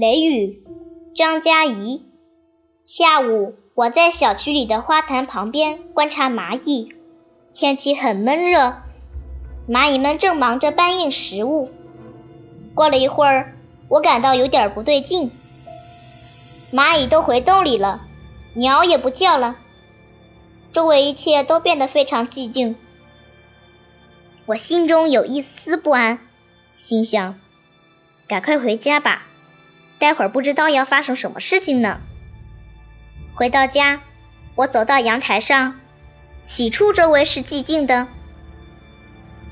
雷雨，张嘉怡。下午，我在小区里的花坛旁边观察蚂蚁。天气很闷热，蚂蚁们正忙着搬运食物。过了一会儿，我感到有点不对劲。蚂蚁都回洞里了，鸟也不叫了，周围一切都变得非常寂静。我心中有一丝不安，心想：赶快回家吧。待会儿不知道要发生什么事情呢。回到家，我走到阳台上，起初周围是寂静的。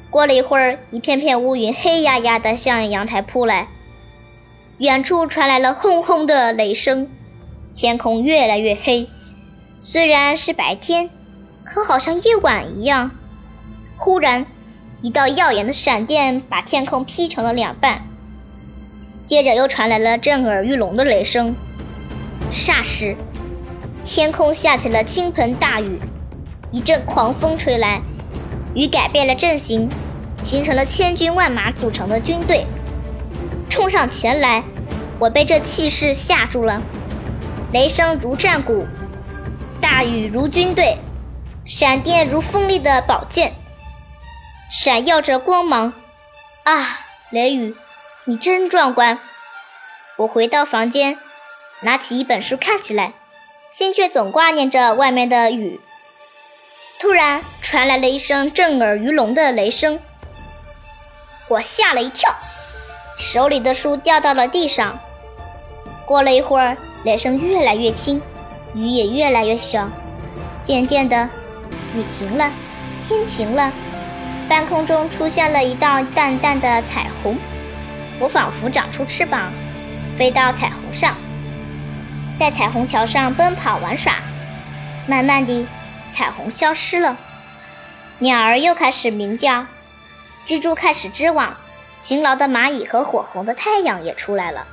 过了一会儿，一片片乌云黑压压的向阳台扑来，远处传来了轰轰的雷声，天空越来越黑。虽然是白天，可好像夜晚一样。忽然，一道耀眼的闪电把天空劈成了两半。接着又传来了震耳欲聋的雷声，霎时，天空下起了倾盆大雨，一阵狂风吹来，雨改变了阵型，形成了千军万马组成的军队，冲上前来。我被这气势吓住了，雷声如战鼓，大雨如军队，闪电如锋利的宝剑，闪耀着光芒。啊，雷雨！你真壮观！我回到房间，拿起一本书看起来，心却总挂念着外面的雨。突然传来了一声震耳欲聋的雷声，我吓了一跳，手里的书掉到了地上。过了一会儿，雷声越来越轻，雨也越来越小，渐渐的，雨停了，天晴了，半空中出现了一道淡淡的彩虹。我仿佛长出翅膀，飞到彩虹上，在彩虹桥上奔跑玩耍。慢慢的，彩虹消失了，鸟儿又开始鸣叫，蜘蛛开始织网，勤劳的蚂蚁和火红的太阳也出来了。